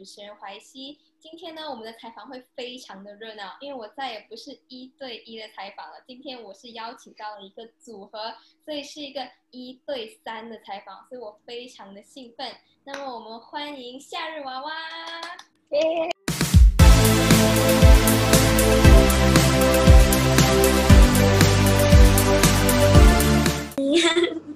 主持人怀西。今天呢，我们的采访会非常的热闹，因为我再也不是一对一的采访了。今天我是邀请到了一个组合，所以是一个一对三的采访，所以我非常的兴奋。那么，我们欢迎夏日娃娃。耶！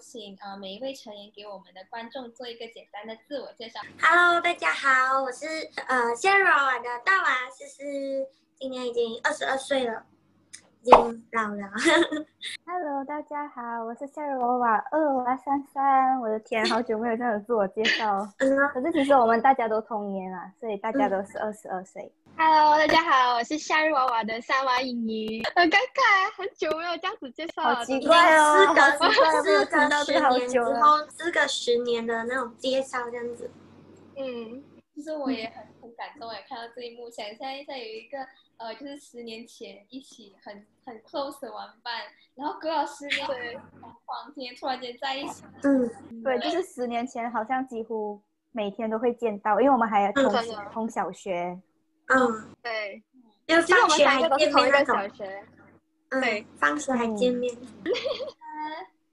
请呃每一位成员给我们的观众做一个简单的自我介绍。Hello，大家好，我是呃夏日娃娃的大娃思思，今年已经二十二岁了，已经老了。Hello，大家好，我是夏日娃娃二娃三三。我的天，好久没有这样自我介绍。嗯。可是其实我们大家都同年啊，所以大家都是二十二岁。Hello，大家好，我是夏日娃娃的三娃莹莹。很尴尬，很久没有这样子介绍了。好奇怪哦，四个四个十年之后，四个十年的那种介绍这样子。嗯，其实我也很很感动哎，看到这一幕，想象一下有一个呃，就是十年前一起很很 close 的玩伴，然后隔了十年，黄天突然间在一起。嗯，对，就是十年前好像几乎每天都会见到，因为我们还同同小学。嗯，对，因为放学还见面那种，对，放学还见面。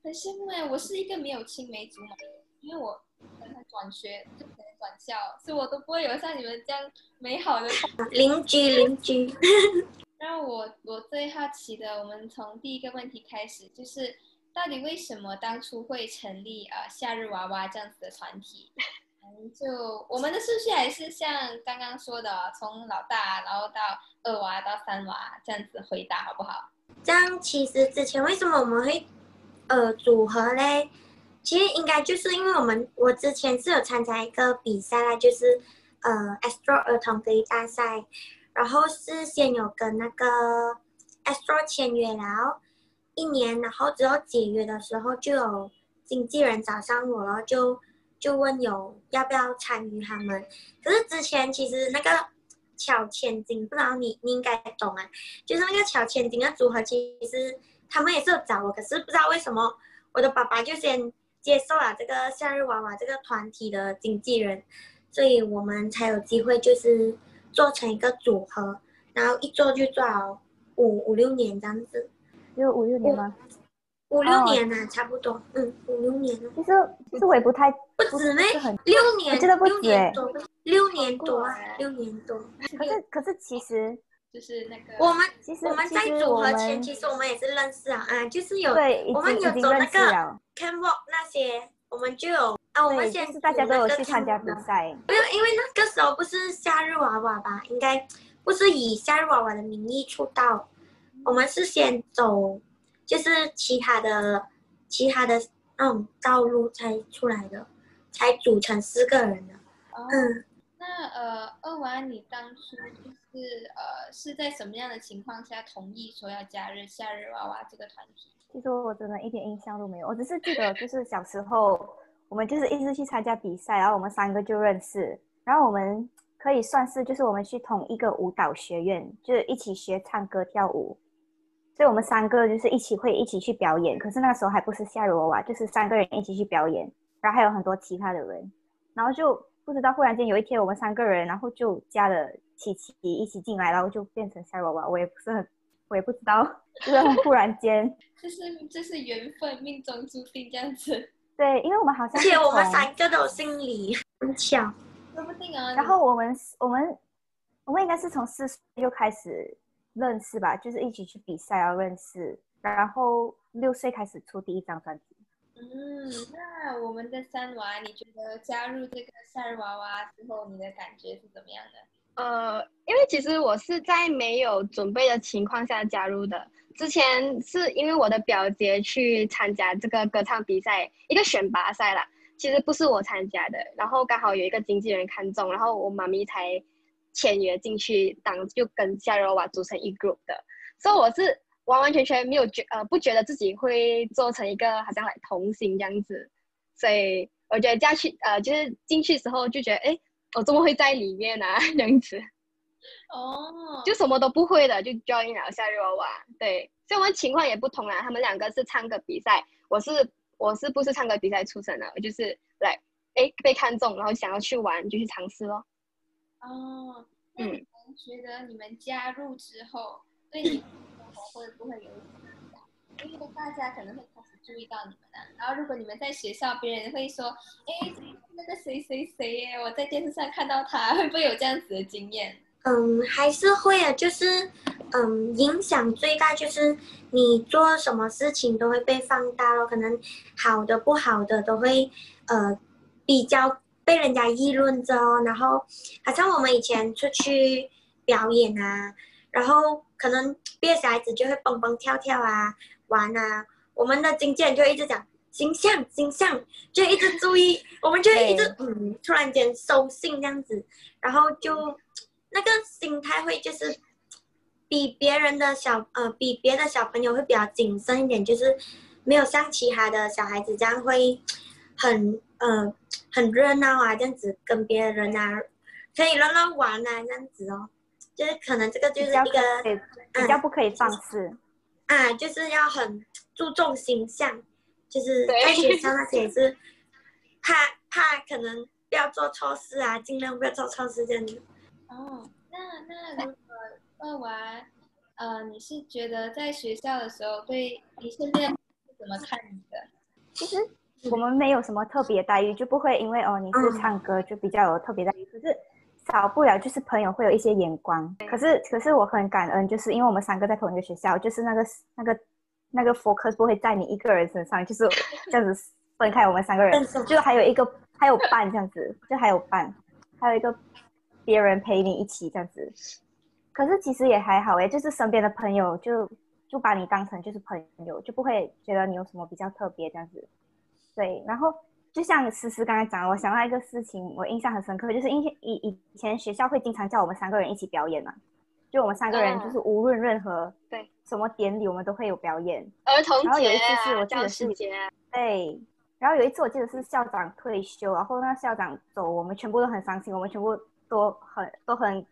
很羡慕哎，我是一个没有青梅竹马的，因为我可能转学就可能转校，所以我都不会有像你们这样美好的邻 居邻居。让 我我最好奇的，我们从第一个问题开始，就是到底为什么当初会成立呃夏日娃娃这样子的团体？就我们的顺序还是像刚刚说的，从老大，然后到二娃到三娃这样子回答，好不好？这样其实之前为什么我们会呃组合嘞？其实应该就是因为我们我之前是有参加一个比赛啦，就是呃 Astro 儿童歌艺大赛，然后是先有跟那个 Astro 签约，然后一年，然后之后解约的时候就有经纪人找上我了，就。就问有要不要参与他们，可是之前其实那个巧千金，不知道你你应该懂啊，就是那个巧千金的组合，其实他们也是有找我，可是不知道为什么我的爸爸就先接受了这个夏日娃娃这个团体的经纪人，所以我们才有机会就是做成一个组合，然后一做就做了五五六年这样子，有五六年吗？五六年了，差不多，嗯，五六年了。其实其实我也不太不止呢，六年，真的不止哎，六年多，六年多。可是可是其实就是那个我们其实我们在组合前，其实我们也是认识啊，啊，就是有对，我们有走那个 can walk 那些，我们就有啊，我们现在大家都有去参加比赛。没有，因为那个时候不是夏日娃娃吧？应该不是以夏日娃娃的名义出道，我们是先走。就是其他的、其他的那种道路才出来的，才组成四个人的。嗯，那呃，二娃，你当初就是呃是在什么样的情况下同意说要加入夏日娃娃这个团体？其实我真的一点印象都没有，我只是记得就是小时候我们就是一直去参加比赛，然后我们三个就认识，然后我们可以算是就是我们去同一个舞蹈学院，就是一起学唱歌跳舞。所以我们三个就是一起会一起去表演，可是那时候还不是夏日娃娃，就是三个人一起去表演，然后还有很多其他的人，然后就不知道忽然间有一天我们三个人，然后就加了琪琪一起进来，然后就变成夏日娃娃，我也不是很，我也不知道，就是很忽然间，就是就是缘分，命中注定这样子。对，因为我们好像，而且我们三个都姓李，很巧，说不定啊。然后我们我们我们应该是从四岁就开始。认识吧，就是一起去比赛要认识，然后六岁开始出第一张专辑。嗯，那我们的三娃，你觉得加入这个夏日娃娃之后，你的感觉是怎么样的？呃，因为其实我是在没有准备的情况下加入的。之前是因为我的表姐去参加这个歌唱比赛，一个选拔赛啦，其实不是我参加的。然后刚好有一个经纪人看中，然后我妈咪才。签约进去当就跟夏日娃娃组成一 group 的，所以我是完完全全没有觉呃不觉得自己会做成一个好像来同行这样子，所以我觉得加去呃就是进去时候就觉得哎我怎么会在里面呢 这样子，哦，就什么都不会的就 join 了夏日娃娃，对，所以我们情况也不同啦，他们两个是唱歌比赛，我是我是不是唱歌比赛出身的，我就是来哎被看中，然后想要去玩就去尝试咯。哦，那你嗯们觉得你们加入之后，对你们的生活会不会有影响？因为大家可能会开始注意到你们了、然后如果你们在学校，别人会说，哎，那个谁谁谁耶，我在电视上看到他，会不会有这样子的经验？嗯，还是会啊，就是嗯，影响最大就是你做什么事情都会被放大了，可能好的不好的都会呃比较被人家议论着哦。然后好像我们以前出去表演啊，然后可能别的小孩子就会蹦蹦跳跳啊玩啊，我们的经纪人就一直讲。形象，形象，就一直注意，我们就一直嗯，突然间收信这样子，然后就那个心态会就是比别人的小呃比别的小朋友会比较谨慎一点，就是没有像其他的小孩子这样会很呃很热闹啊，这样子跟别人啊可以乱乱玩啊这样子哦，就是可能这个就是一个比较不可以放肆。啊，就是要很注重形象，就是对在学校那些也是怕怕可能不要做错事啊，尽量不要做错事这样子。哦，那那如果问完，呃，你是觉得在学校的时候，对你身边的朋友是怎么看你的？其实我们没有什么特别待遇，就不会因为哦你是唱歌就比较有特别待遇。可是少不了就是朋友会有一些眼光。可是可是我很感恩，就是因为我们三个在同一个学校，就是那个那个那个 focus 不会在你一个人身上，就是这样子分开我们三个人就还有一个还有伴这样子，就还有伴，还有一个别人陪你一起这样子。可是其实也还好诶，就是身边的朋友就就把你当成就是朋友，就不会觉得你有什么比较特别这样子。对，然后就像思思刚才讲的，我想到一个事情，我印象很深刻，就是以前以以前学校会经常叫我们三个人一起表演嘛，就我们三个人嗯就是无论任何对。什么典礼，我们都会有表演。儿童节然后有一次是我记得是师节啊，对，然后有一次我记得是校长退休，然后那校长走，我们全部都很伤心，我们全部都很都很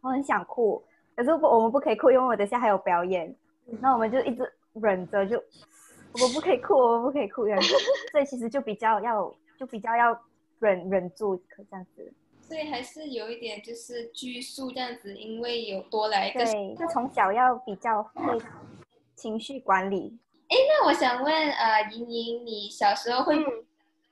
都很想哭，可是不我们不可以哭，因为我等下还有表演，那我们就一直忍着，就我不可以哭，我不可以哭这样子，所以其实就比较要就比较要忍忍住，可这样子。所以还是有一点就是拘束这样子，因为有多来一个。对，就从小要比较会情绪管理。哎那我想问，呃，莹莹，你小时候会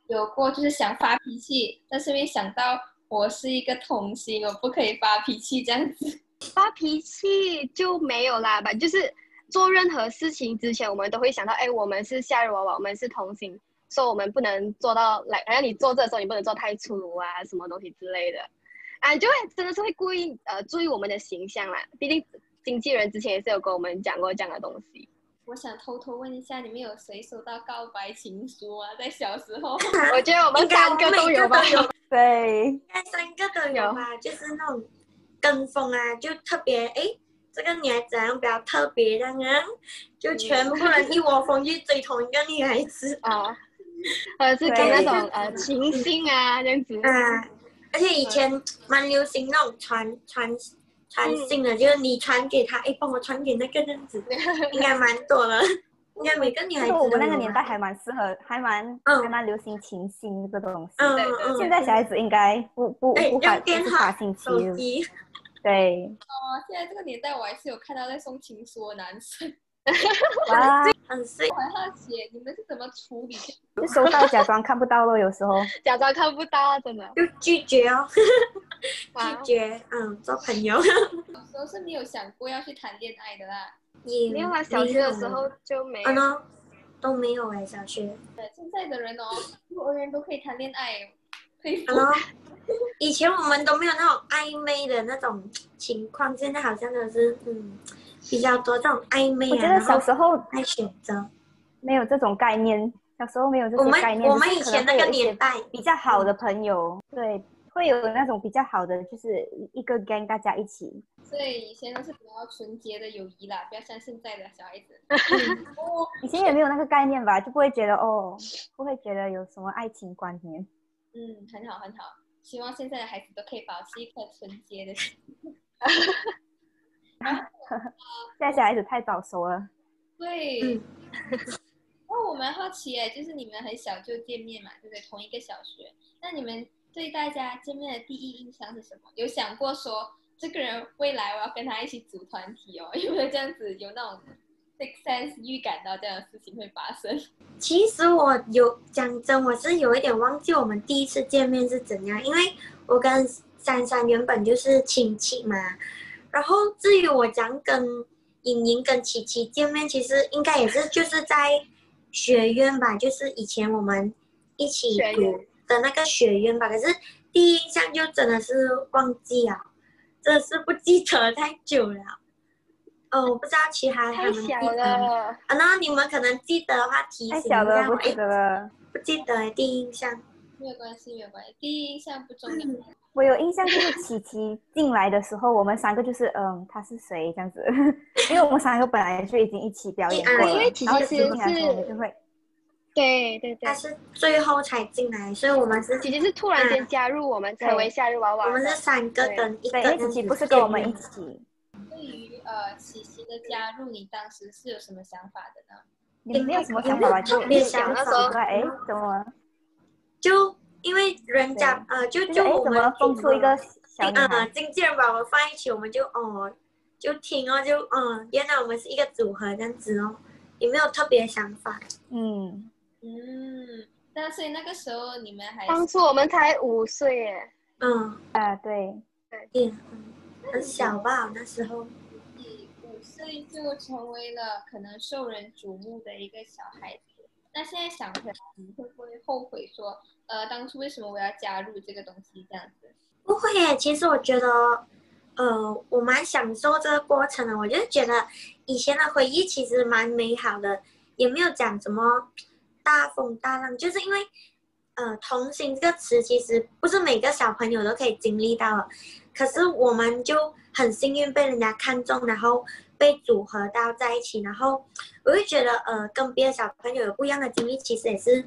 有过就是想发脾气，但是没想到我是一个童星，我不可以发脾气这样子。发脾气就没有啦吧，就是做任何事情之前，我们都会想到，哎，我们是夏日娃娃，我们是童星，所以我们不能做到来，好像你做这的时候，你不能做太粗鲁啊，什么东西之类的，啊，就会真的是会故意呃注意我们的形象啦。毕竟经纪人之前也是有跟我们讲过这样的东西。我想偷偷问一下，你们有谁收到告白情书啊？在小时候？我觉得我们三个都有吧对，应该三个都有吧，就是那种跟风啊，就特别哎，这个女孩子好像比较特别这样啊，就全部人一窝蜂去追同一个女孩子。啊，或者是给那种呃情信啊这样子。啊，而且以前蛮流行那种传传传信的，就是你传给他，哎，帮我传给那个这样子，应该蛮多的，应该每个女孩子我们那个年代还蛮适合，还蛮、嗯。还蛮流行情星这个东西。现在小孩子应该不不哎不发用电不发信息对，哦，现在这个年代，我还是有看到在送情书的男生。哇，很碎我，很好奇，你们是怎么处理？就收到假装看不到咯，有时候。假装看不到啊，真的。就拒绝哦，啊拒绝，嗯，做朋友小时候是没有想过要去谈恋爱的啦。也没有啊，小学的时候就没有嗯。呢，都没有哎，小学。对，现在的人哦，幼儿园都可以谈恋爱，佩服。以前我们都没有那种暧昧的那种情况，现在好像都是嗯比较多这种暧昧啊，我觉得小时候爱选择。没有这种概念，小时候没有这种概念。我们我们以前那个年代，比较好的朋友，对，会有那种比较好的，就是一个 gang 大家一起。所以以前都是比较纯洁的友谊啦，不要像现在的小孩子。哦，以前也没有那个概念吧，就不会觉得哦，不会觉得有什么爱情观念。嗯，很好很好，希望现在的孩子都可以保持一颗纯洁的心。现在小孩子太早熟了。对，嗯 那我蛮好奇哎，就是你们很小就见面嘛，对不对？同一个小学，那你们对大家见面的第一印象是什么？有想过说这个人未来我要跟他一起组团体哦？有没有这样子有那种 six sense 预感到这样的事情会发生？其实我有讲真，我是有一点忘记我们第一次见面是怎样，因为我跟珊珊原本就是亲戚嘛。然后至于我讲跟莹莹跟琪琪见面，其实应该也是就是在学院吧，就是以前我们一起读的那个学院吧。可是第一印象就真的是忘记啊，真的是不记得太久了。哦，我不知道其他他们记得啊？那你们可能记得的话提醒一下我。不记得了，不记得第一印象。没有关系，没有关系，第一印象不重要。我有印象就是琪琪进来的时候，我们三个就是嗯，他是谁这样子？因为我们三个本来就已经一起表演过了，因为琪琪是就会，对对对，他是最后才进来，所以我们是琪琪是突然间加入我们成为夏日娃娃。我们是三个跟一个，因为琪琪不是跟我们一起。对于呃琪琪的加入，你当时是有什么想法的呢？你没有什么想法吧？就想的时候，哎，怎么？就因为人家呃，就就我们蹦出一个小嗯，经纪人把我们放一起，我们就哦，就听哦，就嗯，原来我们是一个组合这样子哦，也没有特别想法。嗯嗯，那所以那个时候你们还当初我们才五岁耶。嗯啊，对对，很小吧那时候。五岁就成为了可能受人瞩目的一个小孩子。那现在想回来，你会不会后悔说，呃，当初为什么我要加入这个东西这样子？不会耶，其实我觉得，呃，我蛮享受这个过程的。我就觉得以前的回忆其实蛮美好的，也没有讲什么大风大浪，就是因为，呃，童心这个词其实不是每个小朋友都可以经历到，可是我们就很幸运被人家看中，然后。被组合到在一起，然后我就觉得，呃，跟别的小朋友有不一样的经历，其实也是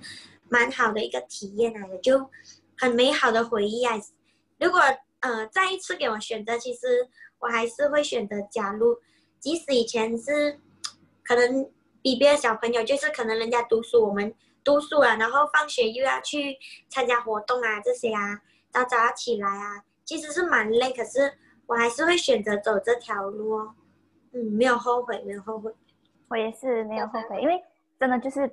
蛮好的一个体验来的，就很美好的回忆啊。如果呃再一次给我选择，其实我还是会选择加入，即使以前是可能比别的小朋友，就是可能人家读书，我们读书了，然后放学又要去参加活动啊这些啊，早早要起来啊，其实是蛮累，可是我还是会选择走这条路哦。嗯，没有后悔，没有后悔。我也是没有后悔，因为真的就是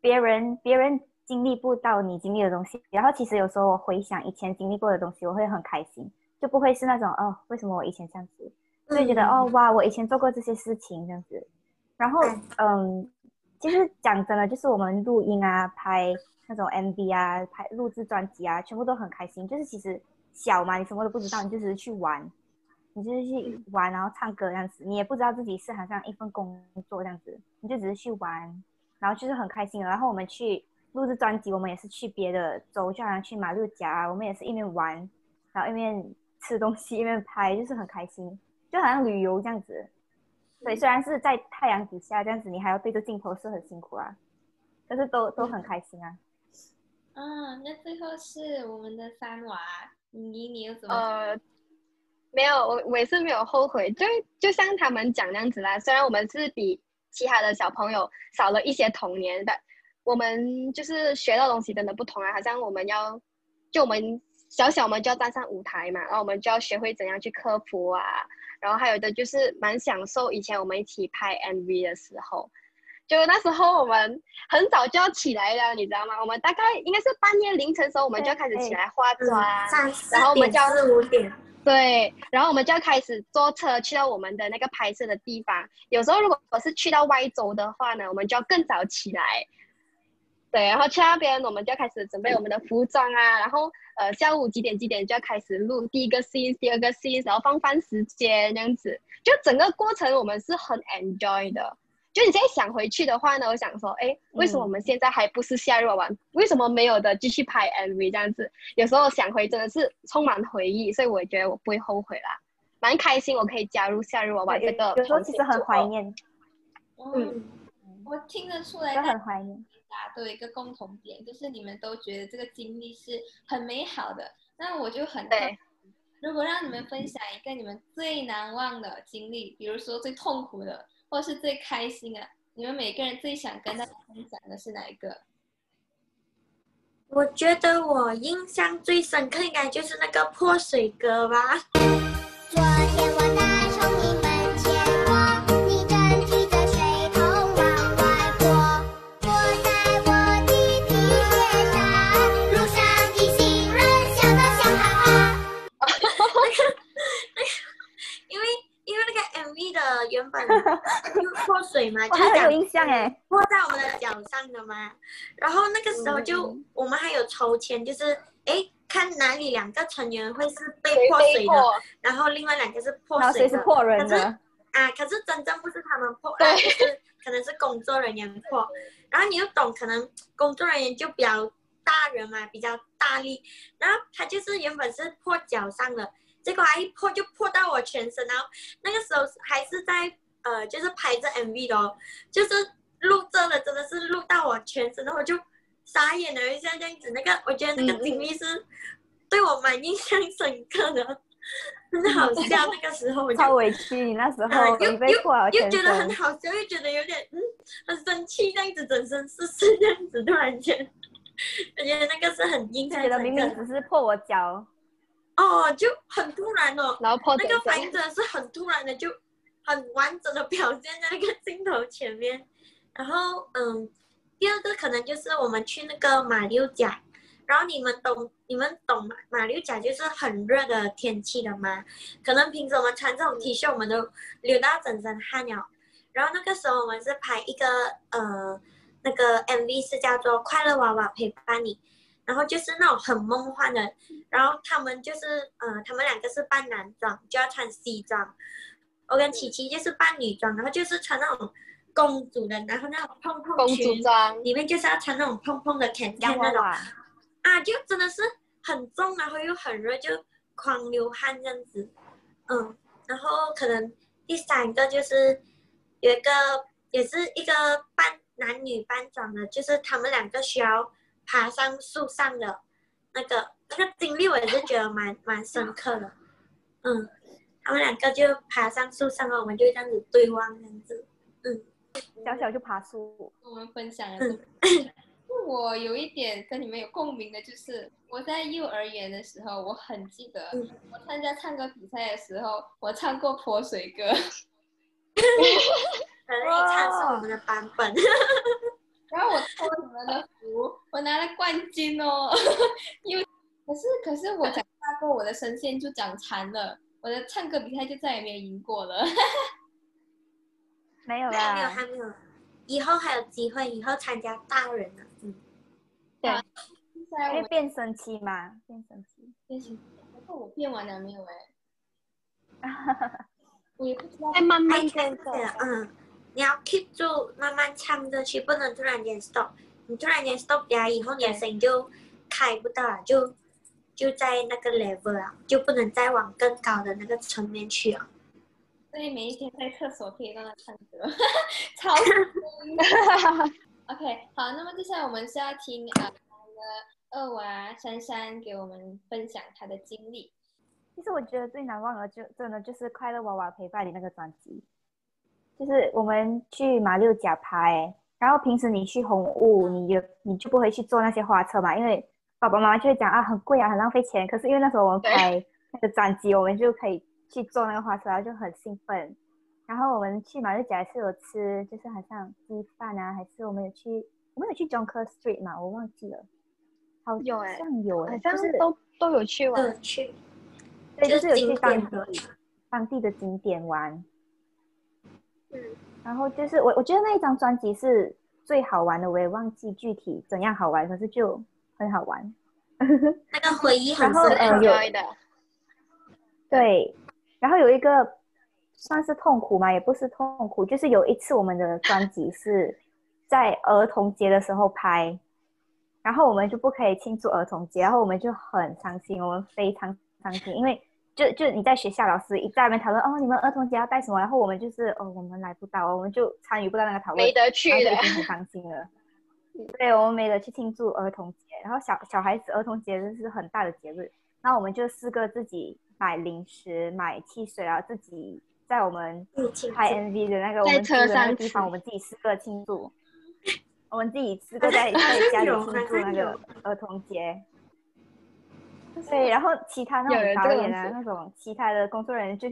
别人别人经历不到你经历的东西。然后其实有时候我回想以前经历过的东西，我会很开心，就不会是那种哦，为什么我以前这样子？会觉得哦哇，我以前做过这些事情这样子。然后嗯，其实讲真的，就是我们录音啊、拍那种 MV 啊、拍录制专辑啊，全部都很开心。就是其实小嘛，你什么都不知道，你就只是去玩。你就是去玩，然后唱歌这样子，你也不知道自己是好像一份工作这样子，你就只是去玩，然后就是很开心。然后我们去录制专辑，我们也是去别的州，就好像去马六甲，我们也是一面玩，然后一面吃东西，一面拍，就是很开心，就好像旅游这样子。对，虽然是在太阳底下这样子，你还要对着镜头是很辛苦啊，但是都都很开心啊。嗯，那最后是我们的三娃，你你有什么？呃没有，我我也是没有后悔，就就像他们讲那样子啦。虽然我们是比其他的小朋友少了一些童年的，我们就是学到东西真的不同啊。好像我们要，就我们小小们就要站上舞台嘛，然后我们就要学会怎样去科普啊。然后还有的就是蛮享受以前我们一起拍 MV 的时候，就那时候我们很早就要起来了，你知道吗？我们大概应该是半夜凌晨时候，我们就要开始起来化妆，然后我们就要四五点。对，然后我们就要开始坐车去到我们的那个拍摄的地方。有时候如果我是去到外州的话呢，我们就要更早起来。对，然后去那边我们就要开始准备我们的服装啊，然后呃下午几点几点就要开始录第一个 scene、第二个 scene，然后放饭时间这样子，就整个过程我们是很 enjoy 的。就你现在想回去的话呢，我想说，哎，为什么我们现在还不是夏日娃娃？为什么没有的继续拍 MV 这样子？有时候想回真的是充满回忆，所以我觉得我不会后悔啦，蛮开心我可以加入夏日娃娃这个。有时候其实很怀念。嗯，我听得出来，很怀念。大家都有一个共同点，就是你们都觉得这个经历是很美好的。那我就很对。如果让你们分享一个你们最难忘的经历，比如说最痛苦的。或是最开心啊，你们每个人最想跟大家分享的是哪一个？我觉得我印象最深刻应该就是那个破水歌吧。昨天原本就泼水嘛，就有印象哎，泼在我们的脚上的嘛。然后那个时候就、嗯我们还有抽签，就是哎看哪里两个成员会是被谁泼水的，然后另外两个是泼然后谁水的。是破人的？啊，可是真正不是他们破，对啊，就是可能是工作人员破。然后你又懂，可能工作人员就比较大人嘛，比较大力。然后他就是原本是破脚上的，结果他一破就破到我全身。然后那个时候还是在呃，就是拍着 MV 的哦，就是录这了，真的是录到我全身，然后我就傻眼了一下，这样子。那个我觉得那个嗯经历是对我蛮印象深刻的，很好笑。那个时候我就超委屈，你那时啊候又你被破了全又觉得很。好笑，又觉得有点嗯很生气，这样子整身是是这样子，突然间，我觉得那个是很印象深刻的明明只是破我脚，哦，就很突然哦，然后破那个反应身。真的是很突然的，就很完整的表现在那个镜头前面。然后嗯，第二个可能就是我们去那个马六甲，然后你们懂你们懂马马六甲就是很热的天气的嘛，可能平时我们穿这种 T 恤，我们都流到整身汗了。然后那个时候我们是拍一个呃那个 MV 是叫做《快乐娃娃陪伴你》，然后就是那种很梦幻的，然后他们就是呃他们两个是扮男装，就要穿西装，我跟琪琪就是扮女装，然后就是穿那种公主的，然后那种蓬蓬公主裙，装，里面就是要穿那种蓬蓬的洋 can 那种。啊，就真的是很重，然后又很热，就狂流汗这样子。嗯，然后可能第三个就是有一个也是一个扮男女扮装的，就是他们两个需要爬上树上的那个那个经历，我也是觉得蛮蛮深刻的。嗯，他们两个就爬上树上了，我们就这样子对望这样子。嗯小小就爬树，跟我们分享了嗯。我有一点跟你们有共鸣的，就是我在幼儿园的时候，我很记得嗯我参加唱歌比赛的时候，我唱过泼水歌，可能你唱是我们的版本。然后我托你们的福，我拿了冠军哦。因为可是可是我长大过，我的声线就长残了，我的唱歌比赛就再也没有赢过了。没有还没有，啦。还没有，以后还有机会，以后参加大人了。嗯。现在我们因为变声期嘛，变声期。变形，可是我变完了没有 哎？我也不知道再慢慢开变对了，嗯，你要 keep 住，慢慢唱着去，不能突然间 stop。你突然间 stop 呀，以后你的声音就开不到了，就就在那个 level 啊，就不能再往更高的那个层面去了。所以每一天在厕所可以让他唱歌，超声 OK，好，那么接下来我们是要听呃我们的二娃珊珊给我们分享她的经历。其实我觉得最难忘的就真的就是《快乐娃娃陪伴你》那个专辑，就是我们去马六甲拍，然后平时你去红雾，你就你就不会去坐那些花车嘛，因为爸爸妈妈就会讲啊很贵啊，很浪费钱。可是因为那时候我们拍那个专辑，我们就可以去坐那个花车，然后就很兴奋。然后我们去马六甲是有吃，就是好像鸡饭啊，还是我们有去，我们有去 Jonker Street 嘛，我忘记了，好像有欸，好像就是都都有去去，对，就就是是有去当地当地的景点玩。嗯，然后就是我我觉得那一张专辑是最好玩的，我也忘记具体怎样好玩，可是就很好玩。那个回忆很然后深刻。呃有 enjoy 的，对，然后有一个算是痛苦嘛，也不是痛苦，就是有一次我们的专辑是在儿童节的时候拍，然后我们就不可以庆祝儿童节，然后我们就很伤心，我们非常伤心，因为就就你在学校，老师一在那边讨论哦，你们儿童节要带什么，然后我们就是哦，我们来不到，我们就参与不到那个讨论，没得去的就已经很伤心了。对，我们没得去庆祝儿童节，然后小小孩子儿童节日是很大的节日，那我们就四个自己买零食、买汽水，然后自己在我们拍 MV 的那个我们住的那车上个地方，我们自己四个庆祝，我们自己四个在在家里庆祝那个儿童节。对，然后其他那种导演啊，那种其他的工作人员就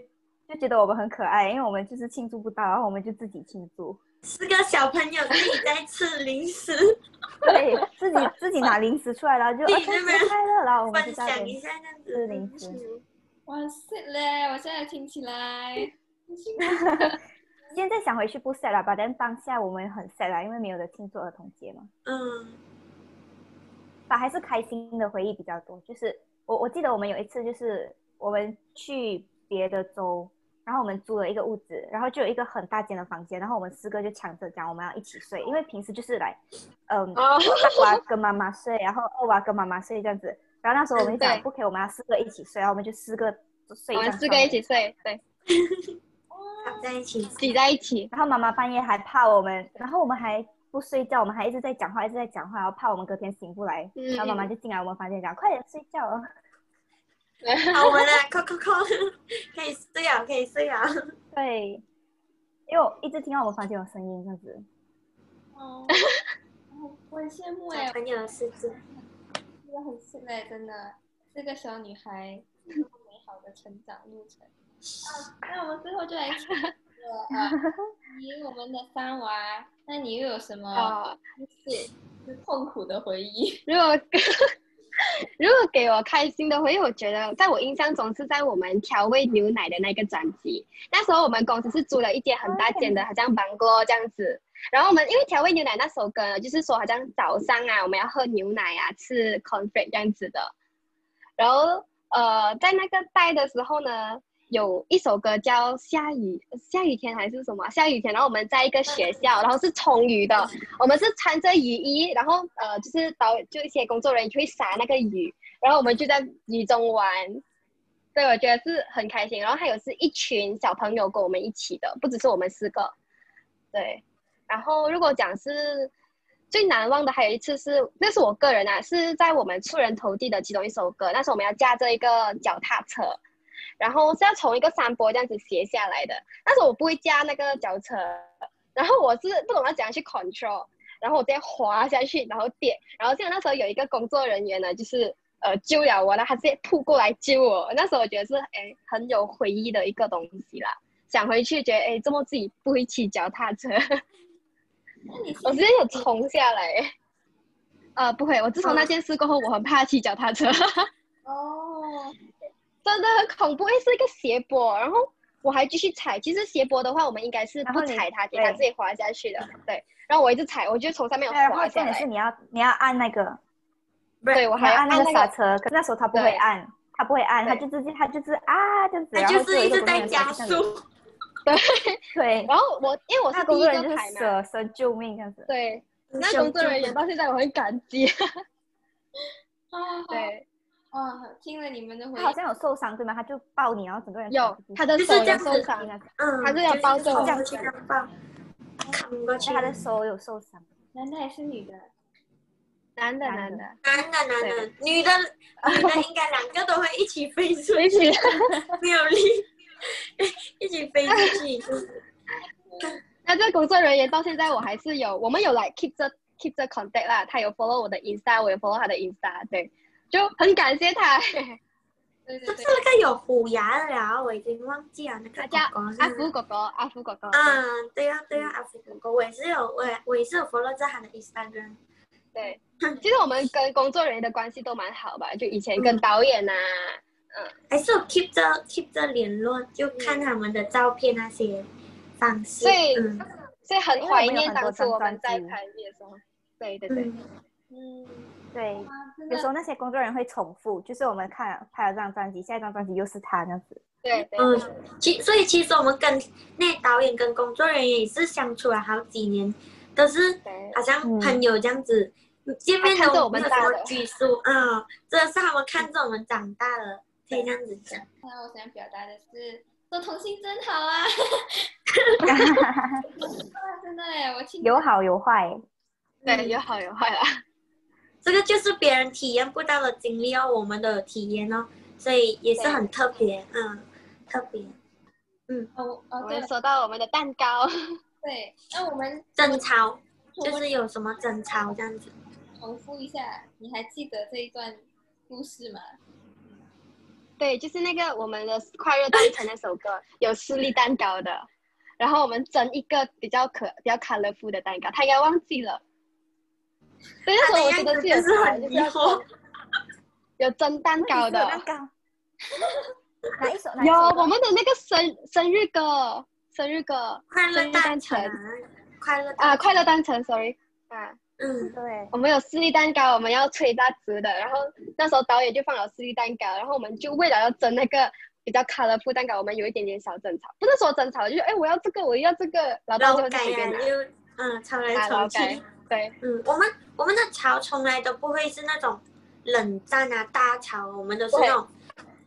就觉得我们很可爱，因为我们就是庆祝不到，然后我们就自己庆祝，四个小朋友自己在吃零食，对自己自己拿零食出来，然后就儿童自己在那边节快乐，然后我们分就在那边享一下这样子。吃零食。哇塞嘞！我现在听起来。现在想回去不 sad 了吧？但当下我们很 sad 啦，因为没有的庆祝儿童节嘛。嗯，吧，还是开心的回忆比较多。就是我我记得我们有一次，就是我们去别的州，然后我们租了一个屋子，然后就有一个很大间的房间，然后我们四个就抢着讲我们要一起睡，因为平时就是来，嗯，哦，大娃跟妈妈睡，然后二娃跟妈妈睡这样子。然后那时候我们就讲不可以，我们要四个一起睡，然后我们就四个睡我们四个一起睡，对，躺在一起。挤在一起。然后妈妈半夜还怕我们，然后我们还不睡觉，我们还一直在讲话，一直在讲话，然后怕我们隔天醒不来。嗯然后妈妈就进来我们房间讲，快点睡觉哦。好，我们来扣扣扣，可以睡啊，可以睡啊。对，因为我一直听到我们房间有声音这样子。哦，哦我很羡慕哎小，朋友的世界，真的很羡慕哎，真的，这个小女孩这么美好的成长路程。啊，那我们最后就来听一个啊，以我们的三娃，那你又有什么是是痛苦的回忆？如果 如果给我开心的回忆，我觉得在我印象中是在我们调味牛奶的那个专辑。那时候我们公司是租了一间很大间的，好像 bungalow 这样子。然后我们因为调味牛奶那首歌呢，就是说好像早上啊我们要喝牛奶啊，吃 cornflake 这样子的。然后呃，在那个带的时候呢，有一首歌叫下雨下雨天还是什么下雨天，然后我们在一个学校，然后是冲雨的，我们是穿着雨衣，然后呃就是导就一些工作人员就会撒那个雨，然后我们就在雨中玩。对，我觉得是很开心。然后还有是一群小朋友跟我们一起的，不只是我们四个。对，然后如果讲是最难忘的，还有一次是，那是我个人啊，是在我们出人头地的其中一首歌，那时候我们要驾着一个脚踏车，然后是要从一个山坡这样子斜下来的。但是我不会驾那个脚车，然后我是不懂得怎样去 control，然后我直接滑下去，然后跌，然后现在那时候有一个工作人员呢，就是呃救了我了，他直接扑过来救我。那时候我觉得是哎很有回忆的一个东西啦。想回去觉得哎，这么自己不会骑脚踏车，我直接有冲下来。呃，不会，我自从那件事过后，我很怕骑脚踏车，哦，真的很恐怖，因为是一个斜坡，然后我还继续踩。其实斜坡的话，我们应该是不踩它，给它自己滑下去的。对，然后我一直踩，我就从上面滑下来。重点是你要你要按那个，对，我你要按那还要按那个，刹车，可是那时候他不会按，他不会按，他就直接他就是啊这样子，他然后就是一直在加速。对对，然后我因为我是第一工作人员就是个踩嘛，舍舍救命这样子。对，那小工作人员到现在我很感激。啊，对，哇，听了你们的回忆，他好像有受伤对吗？他就抱你，然后整个人有他的手有受伤，嗯，他是要抱着我这样去抱，扛过去。他的手有受伤。男的还是女的？男的男的男的，男的，女的女的应该两个都会一起飞出一起。没有力，一起飞出去。就 是那这个工作人员到现在我还是有，我们有来 keep 着 keep 着 contact 啦，他有 follow 我的 Insta，我也 follow 他的 Insta，对，就很感谢他。对对对就是，那个有虎牙的了，我已经忘记了那个他叫阿福狗狗，阿福狗狗。嗯，对呀、对呀、阿福狗狗，我也是有，我也我也是有 follow 在他的 Instagram。对，其实我们跟工作人员的关系都蛮好吧，就以前跟导演呐啊，还是有 keep 着 keep 着联络，就看他们的照片那些方式。所以嗯所以很怀念当初我们在拍的时候。对对对，嗯，嗯，对，有时候，那些工作人员会重复，就是我们看了拍了这张专辑，下一张专辑又是他这样子。对对嗯，其所以其实我们跟那导演跟工作人员也是相处了好几年，都是好像朋友这样子，见面都没有什么拘束啊，真的是他们看着我们长大了，可以这样子讲。那我想表达的是，做同性真好啊！哇，真的哎，我听有好有坏，对，有好有坏啦。这个就是别人体验不到的经历哦，我们的体验哦，所以也是很特别，嗯，特别。嗯哦哦，我对们收到我们的蛋糕。对，那我们争吵就是有什么争吵这样子。重复一下，你还记得这一段故事吗？对，就是那个我们的快乐诞辰那首歌有士力蛋糕的，然后我们蒸一个比较可比较 colorful 的蛋糕，他应该忘记了。对，那时候我觉得是有他的样子就是很疑惑 有蒸蛋糕的，蛋糕。哪一首？有我们的那个生生日歌，生日歌快乐生日诞诞辰辰啊，快乐啊，快乐诞辰，sorry 啊。嗯，对，我们有四粒蛋糕，我们要吹蜡烛的，然后那时候导演就放了四粒蛋糕，然后我们就为了要蒸那个比较 colorful 蛋糕，我们有一点点小争吵，不是说争吵，就是哎我要这个，我要这个，然后到最后就会改随便拿，嗯吵来啊，劳吵改去。，对，嗯，我们我们的吵从来都不会是那种冷战啊大吵，我们都是那种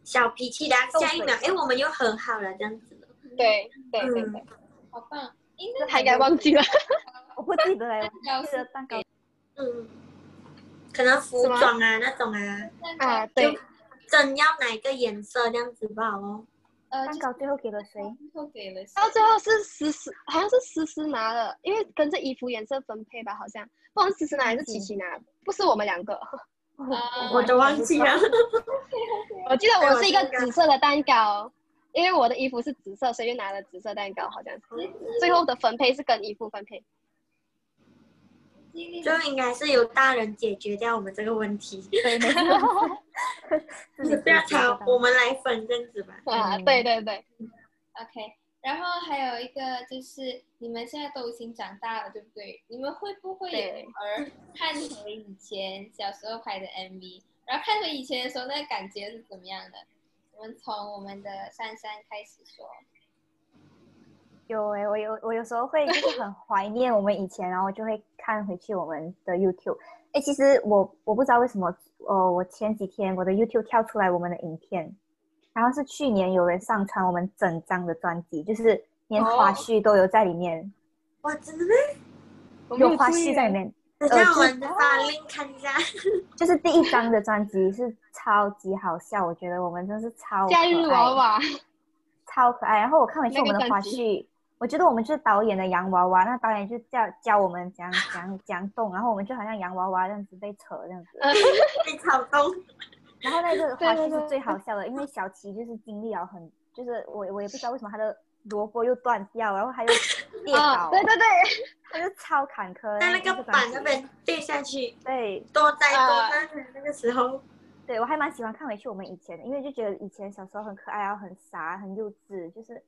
小脾气的啊，下一秒哎我们又和好了这样子的。对，对，对，嗯，好棒！应这他应该忘记了，我不记得哎，要我记得蛋糕。嗯，可能服装啊那种啊，啊，对，真要哪一个颜色这样子不好哦。呃，蛋糕最后给了谁？最后给了谁到最后是思思，好像是思思拿了，因为跟着衣服颜色分配吧，好像，不管是思思拿还是琪琪拿，不是我们两个，啊我都忘记了。我记得我是一个对我是一个紫色的蛋糕，因为我的衣服是紫色，所以就拿了紫色蛋糕，好像是。最后的分配是跟衣服分配。就应该是由大人解决掉我们这个问题，对，不要吵，我们来分这样子吧。啊，嗯对对对，OK，然后还有一个就是你们现在都已经长大了，对不对？你们会不会而看回以前小时候拍的 MV，然后看回以前的时候，那个感觉是怎么样的？我们从我们的珊珊开始说。有哎、我有我有时候会就是很怀念我们以前，然后就会看回去我们的 YouTube。哎，其实我我不知道为什么，呃，我前几天我的 YouTube 跳出来我们的影片，然后是去年有人上传我们整张的专辑，就是连花絮都有在里面，哇，真的吗？有花絮在里面。等下我们发 link 看一下。就是第一张的专辑是超级好笑，我觉得我们真是超可假日娃，娃，超可爱。然后我看回去那我们的花絮，我觉得我们就是导演的洋娃娃，那导演就教教我们怎样怎样怎样动，然后我们就好像洋娃娃这样子被扯这样子。被草动，然后那个花对对对絮是最好笑的，因为小琪就是经历了很，就是我我也不知道为什么他的萝卜又断掉，然后他又跌啊，倒，对对对，他就超坎坷。在那个板那边跌下去，对多灾多啊难的那个时候。对，我还蛮喜欢看回去我们以前的，因为就觉得以前小时候很可爱，然后很傻、很幼稚，就是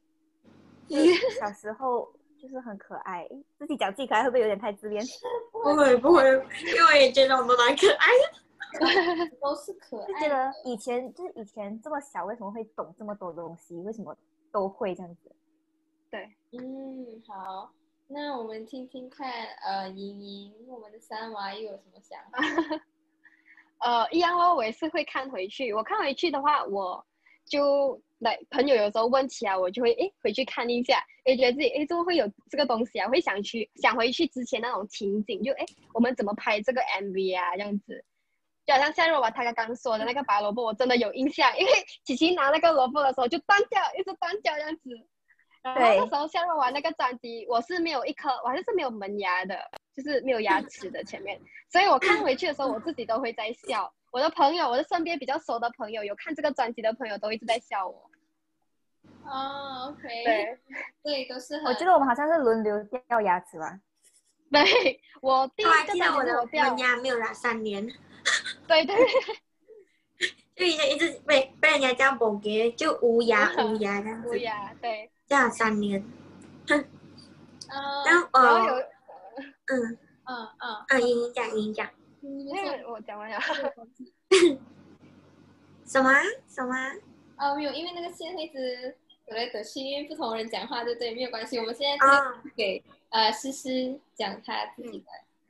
小时候就是很可爱。自己讲自己可爱会不会有点太自恋？不会不会，因为也觉得我们蛮可爱的。都是可爱的。觉得以前就是以前这么小，为什么会懂这么多东西？为什么都会这样子？对嗯，好，那我们听听看，呃，莹莹，我们的三娃又有什么想法？呃，一样哦，我也是会看回去。我看回去的话，我就来朋友有时候问起来，我就会诶回去看一下，哎觉得自己诶怎么会有这个东西啊？会想去想回去之前那种情景，就诶我们怎么拍这个 MV 啊？这样子，就好像夏若娃她刚刚说的那个拔萝卜，我真的有印象，因为琪琪拿那个萝卜的时候就断掉，一直断掉这样子。然后那时候夏若娃那个专辑，我是没有一颗，我还是没有门牙的，就是没有牙齿的前面。所以我看回去的时候，我自己都会在笑。我的朋友，我的身边比较熟的朋友，有看这个专辑的朋友，都一直在笑我。哦，OK，对，对，都是很。我记得我们好像是轮流掉牙齿吧。对我记得我的掉门，牙没有拿三年，对对就以前一直被被人家叫某给，就无牙无牙这样子。无牙，对。叫了三年。嗯然后然后有，呃，嗯嗯嗯，嗯，莹莹讲莹莹讲你因为我讲完了。什么啊什么啊？哦，没有，因为那个线会一直走来走去，因为不同人讲话，对不对？没有关系，我们现在啊就给呃诗诗讲她自己的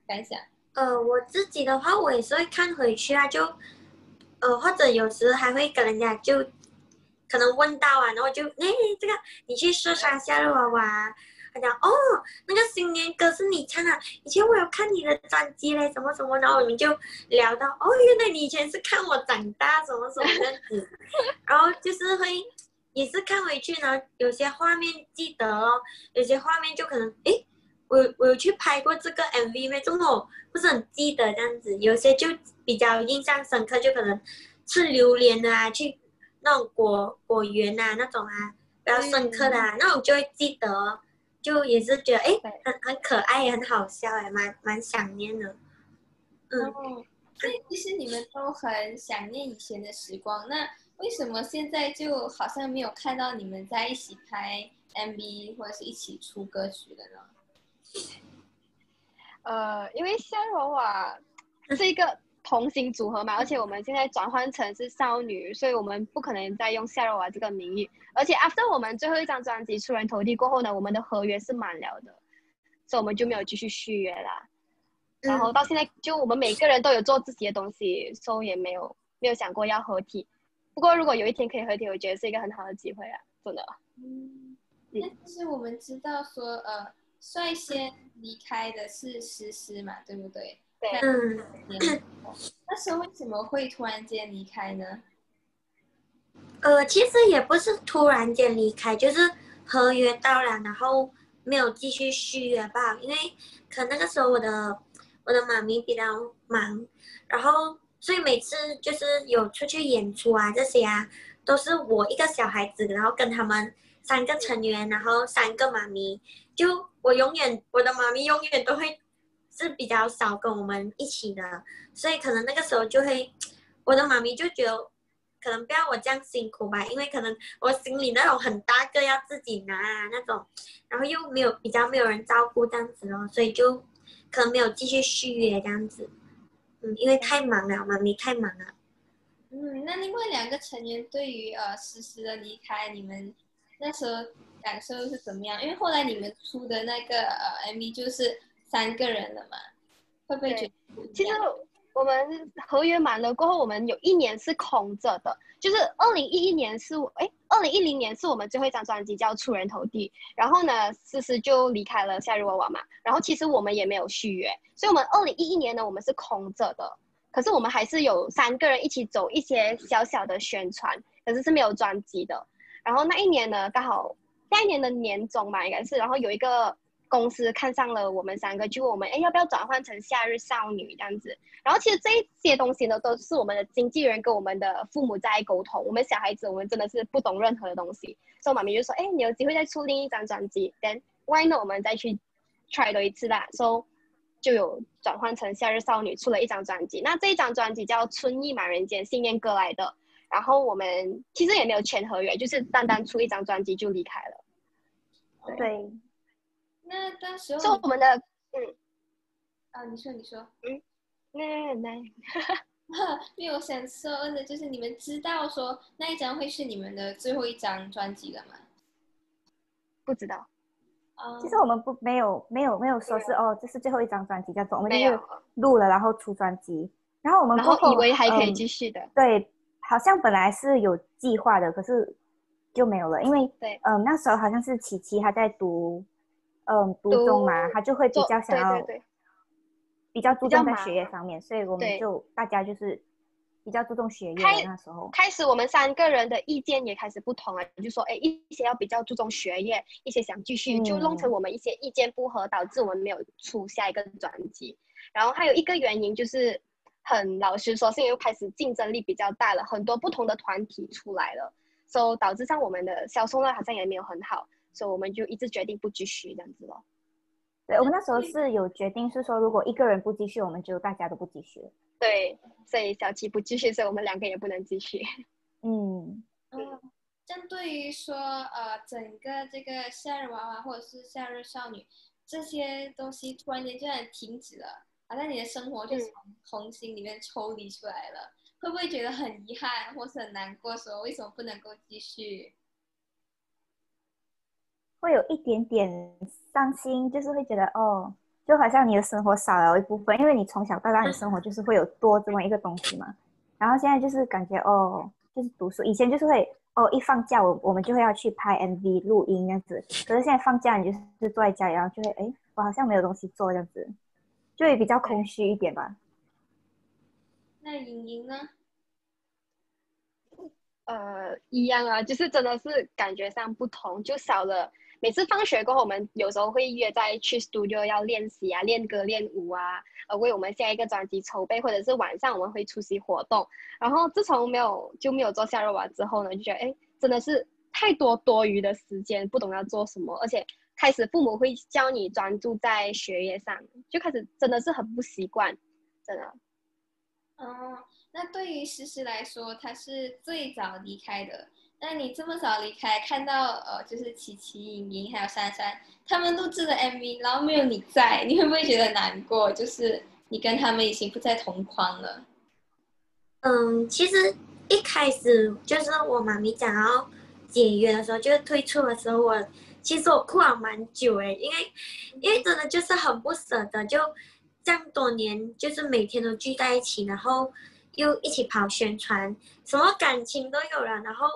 感想。呃，我自己的话，我也是会看回去啊，就呃，或者有时还会跟人家就可能问到啊，然后就哎，这个你去试杀夏日娃娃，他讲哦，那个新年歌是你唱啊，以前我有看你的专辑嘞，什么什么，然后我们就聊到哦，原来你以前是看我长大，什么什么这样子，然后就是会也是看回去呢，有些画面记得哦，有些画面就可能诶，我我有去拍过这个 MV 没？怎么我不是很记得这样子？有些就比较印象深刻，就可能吃榴莲啊，去那种果果园啊那种啊，比较深刻的啊，那我就会记得哦，就也是觉得哎，很很可爱，也很好笑哎，蛮蛮想念的。嗯，哦，所以其实你们都很想念以前的时光。那为什么现在就好像没有看到你们在一起拍 MV 或者是一起出歌曲了呢？呃，因为香柔啊 是一个同行组合嘛，而且我们现在转换成是少女，所以我们不可能再用夏柔娃这个名义。而且 after 我们最后一张专辑出人头地过后呢，我们的合约是满了的，所以我们就没有继续续约啦。然后到现在，就我们每个人都有做自己的东西，所以也没有没有想过要合体。不过如果有一天可以合体，我觉得是一个很好的机会啊，真的。嗯，那就是我们知道说，呃，率先离开的是诗诗嘛，对不对？对嗯那时候为什么会突然间离开呢？呃，其实也不是突然间离开，就是合约到了，然后没有继续续约吧，因为可能那个时候我的我的妈咪比较忙，然后所以每次就是有出去演出啊这些啊，都是我一个小孩子，然后跟他们三个成员，然后三个妈咪，就我永远我的妈咪永远都会是比较少跟我们一起的，所以可能那个时候就会，我的妈咪就觉得。可能不要我这样辛苦吧，因为可能我心里那种很大个要自己拿啊那种，然后又没有比较没有人照顾这样子哦，所以就可能没有继续续约这样子。嗯，因为太忙了，妈咪太忙了。嗯，那另外两个成员对于呃诗诗的离开，你们那时候感受是怎么样？因为后来你们出的那个呃 MV 就是三个人了嘛，会不会觉得其实我们合约满了过后，我们有一年是空着的，就是二零一一年是哎，二零一零年是我们最后一张专辑叫《出人头地》，然后呢，思思就离开了夏日娃娃嘛，然后其实我们也没有续约，所以我们二零一一年呢，我们是空着的，可是我们还是有三个人一起走一些小小的宣传，可是是没有专辑的。然后那一年呢，刚好那一年的年终嘛，应该是，然后有一个公司看上了我们三个，就问我们，哎，要不要转换成夏日少女这样子？然后其实这些东西呢，都是我们的经纪人跟我们的父母在沟通。我们小孩子，我们真的是不懂任何的东西，所以妈咪就说，哎，你有机会再出另一张专辑，then why not 我们再去 try 多一次啦？so 就有转换成夏日少女出了一张专辑。那这一张专辑叫《春意满人间》，信念歌来的。然后我们其实也没有签合约，就是单单出一张专辑就离开了。对，那当时候我们的嗯，啊，你说你说，嗯。那那那。因为我想说的就是你们知道说那一张会是你们的最后一张专辑了吗？不知道，啊，其实我们不没有没有没有说是哦，这是最后一张专辑叫做，我们就是没有，录了然后出专辑，然后我们然过后以为还可以嗯。继续的。对，好像本来是有计划的，可是就没有了，因为对。嗯那时候好像是琪琪她在读嗯读读中嘛，他就会比较想要对对对比较注重在学业方面，所以我们就大家就是比较注重学业那时候。开始我们三个人的意见也开始不同了，就说哎，一些要比较注重学业，一些想继续，就弄成嗯我们一些意见不合，导致我们没有出下一个专辑。然后还有一个原因就是，很老实说，是因为开始竞争力比较大了，很多不同的团体出来了，所以导致上我们的销售量好像也没有很好，所以我们就一致决定不继续这样子咯。对，我们那时候是有决定是说，如果一个人不继续，我们就大家都不继续。对，所以小七不继续，所以我们两个也不能继续。嗯，嗯，针对于说呃整个这个夏日娃娃或者是夏日少女这些东西突然间就然停止了，好像你的生活就嗯从红心里面抽离出来了，会不会觉得很遗憾或是很难过？说为什么不能够继续？会有一点点伤心，就是会觉得哦，就好像你的生活少了一部分，因为你从小到大你生活就是会有多这么一个东西嘛。然后现在就是感觉哦，就是读书，以前就是会哦，一放假我我们就会要去拍 MV 录音这样子，可是现在放假你就是坐在家里，然后就会哎，我好像没有东西做这样子，就会比较空虚一点吧。那莹莹呢？呃，一样啊，就是真的是感觉上不同，就少了。每次放学过后，我们有时候会约在去 studio 要练习啊，练歌练舞啊，呃，为我们下一个专辑筹备，或者是晚上我们会出席活动。然后自从没有就没有做夏日娃之后呢，就觉得哎，真的是太多多余的时间，不懂要做什么，而且开始父母会教你专注在学业上，就开始真的是很不习惯，真的。嗯，那对于诗诗来说，她是最早离开的。那你这么早离开，看到呃，就是琪琪、莹莹还有珊珊他们录制的 MV，然后没有你在，你会不会觉得难过？就是你跟他们已经不在同框了。嗯，其实一开始就是我妈咪讲要解约的时候，就是退出的时候，我其实我哭了蛮久诶，因为因为真的就是很不舍得，就这样多年就是每天都聚在一起，然后又一起跑宣传，什么感情都有了，然后。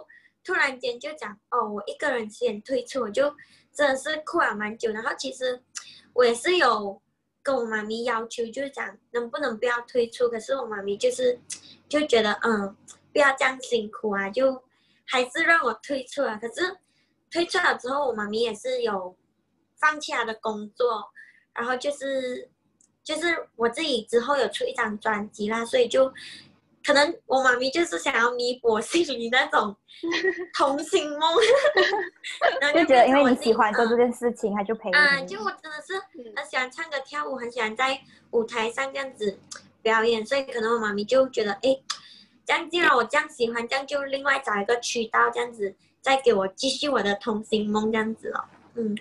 突然间就讲哦，我一个人先退出，我就真的是哭了蛮久。然后其实我也是有跟我妈咪要求，就是讲能不能不要退出。可是我妈咪就是 就觉得嗯，不要这样辛苦啊，就还是让我退出了。可是退出了之后，我妈咪也是有放弃她的工作，然后就是就是我自己之后有出一张专辑啦，所以就。可能我妈咪就是想要弥补心里那种 童心梦，就觉得因为你喜欢做这件事情，他就陪你。啊，就我真的是很喜欢唱歌跳舞，很喜欢在舞台上这样子表演，所以可能我妈咪就觉得，哎，这样既然我这样喜欢，这样就另外找一个渠道，这样子再给我继续我的童心梦这样子哦。嗯，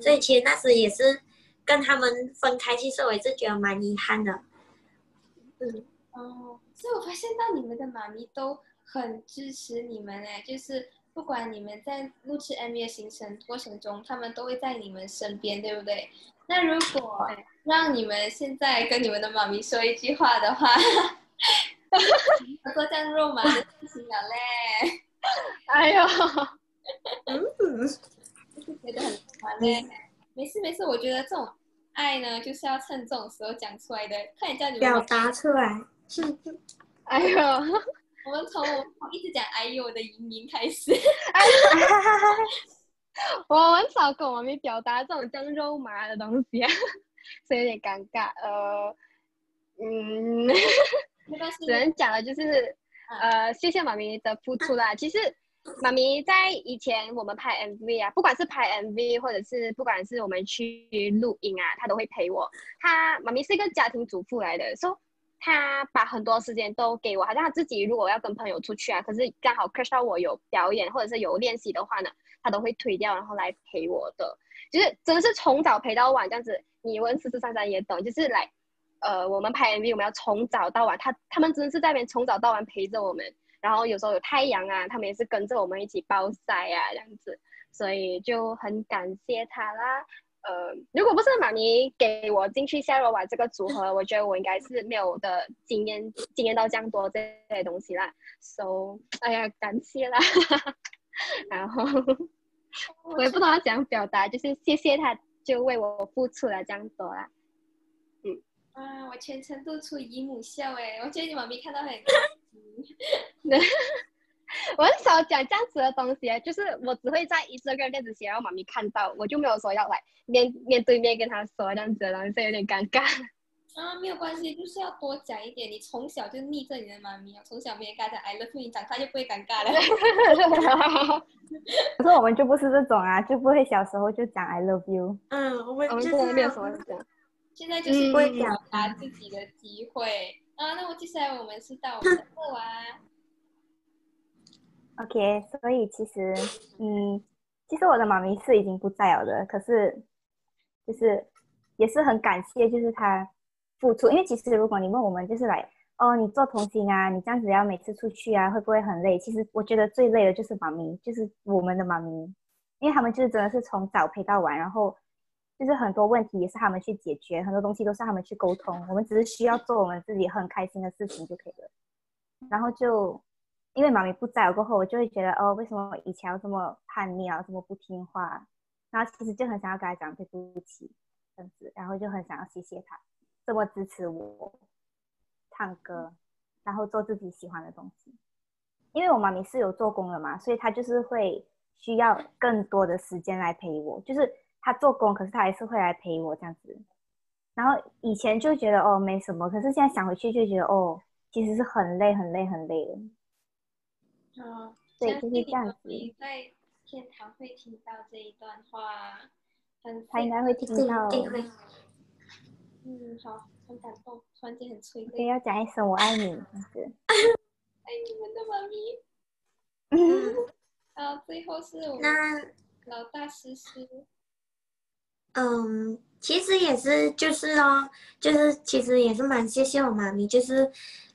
所以其实那时也是跟他们分开，其实我也是觉得蛮遗憾的。嗯，哦。所以我发现到你们的妈咪都很支持你们哎，就是不管你们在录制 MV 的行程过程中，他们都会在你们身边，对不对？那如果让你们现在跟你们的妈咪说一句话的话，做这样肉麻的事情了嘞，哎呦，嗯，就是觉得很烦嘞。没事没事，我觉得这种爱呢，就是要趁这种时候讲出来的，快点叫你们表达出来。哎呦，我们从我一直讲哎呦的莹莹开始。我很少跟我咪表达这种像肉麻的东西，所以有点尴尬。呃，嗯，只能讲的就是呃，谢谢妈咪的付出啦。其实妈咪在以前我们拍 MV 啊，不管是拍 MV 或者是不管是我们去录音啊，她都会陪我。她妈咪是一个家庭主妇来的，说。他把很多时间都给我，好像他自己如果要跟朋友出去啊，可是刚好 catch 到我有表演或者是有练习的话呢，他都会推掉，然后来陪我的，就是真的是从早陪到晚这样子。你问四四三三也懂，就是来，呃，我们拍 MV 我们要从早到晚，他他们真的是在那边从早到晚陪着我们，然后有时候有太阳啊，他们也是跟着我们一起暴晒啊这样子，所以就很感谢他啦。呃，如果不是妈咪给我进去夏洛瓦这个组合，我觉得我应该是没有的经验，经验到这样多这些东西啦。So，哎呀，感谢啦。然后 我也不知道怎样表达，就是谢谢他，就为我付出了这样多啦。嗯，啊，我全程都出姨母笑哎，我觉得你妈咪看到很开心。我很少讲这样子的东西，就是我只会在 Instagram 电子写，让妈咪看到，我就没有说要来面面对面跟她说这样子的东西，有点尴尬。啊，没有关系，就是要多讲一点。你从小就逆着你的妈咪，从小没人跟他讲 I love you，你长大就不会尴尬了。可是我们就不是这种啊，就不会小时候就讲 I love you。嗯，我们就是没有什么讲。现在就是不会表达自己的机会啊。那我接下来我们是到我们的课啊。OK，所以其实，嗯，其实我的妈咪是已经不在了的，可是，就是也是很感谢，就是她付出。因为其实如果你问我们，就是来，哦，你做童星啊，你这样子要每次出去啊，会不会很累？其实我觉得最累的就是妈咪，就是我们的妈咪，因为他们就是真的是从早陪到晚，然后就是很多问题也是他们去解决，很多东西都是他们去沟通，我们只是需要做我们自己很开心的事情就可以了，然后就。因为妈咪不在了过后，我就会觉得哦，为什么以前要这么叛逆啊，这么不听话？然后其实就很想要跟他讲对不起，这样子，然后就很想要谢谢他这么支持我唱歌，然后做自己喜欢的东西。因为我妈咪是有做工的嘛，所以她就是会需要更多的时间来陪我，就是她做工，可是她还是会来陪我这样子。然后以前就觉得哦没什么，可是现在想回去就觉得哦，其实是很累很累很累的。啊，对就是这样子你在天堂会听到这一段话，很他应该会听，到。嗯好，很感动，突然间很催泪，要讲一声我爱你这样子。爱你们的妈咪。嗯，啊最后是我们那老大诗诗，嗯，其实也是，就是哦，就是其实也是蛮谢谢我妈咪，就是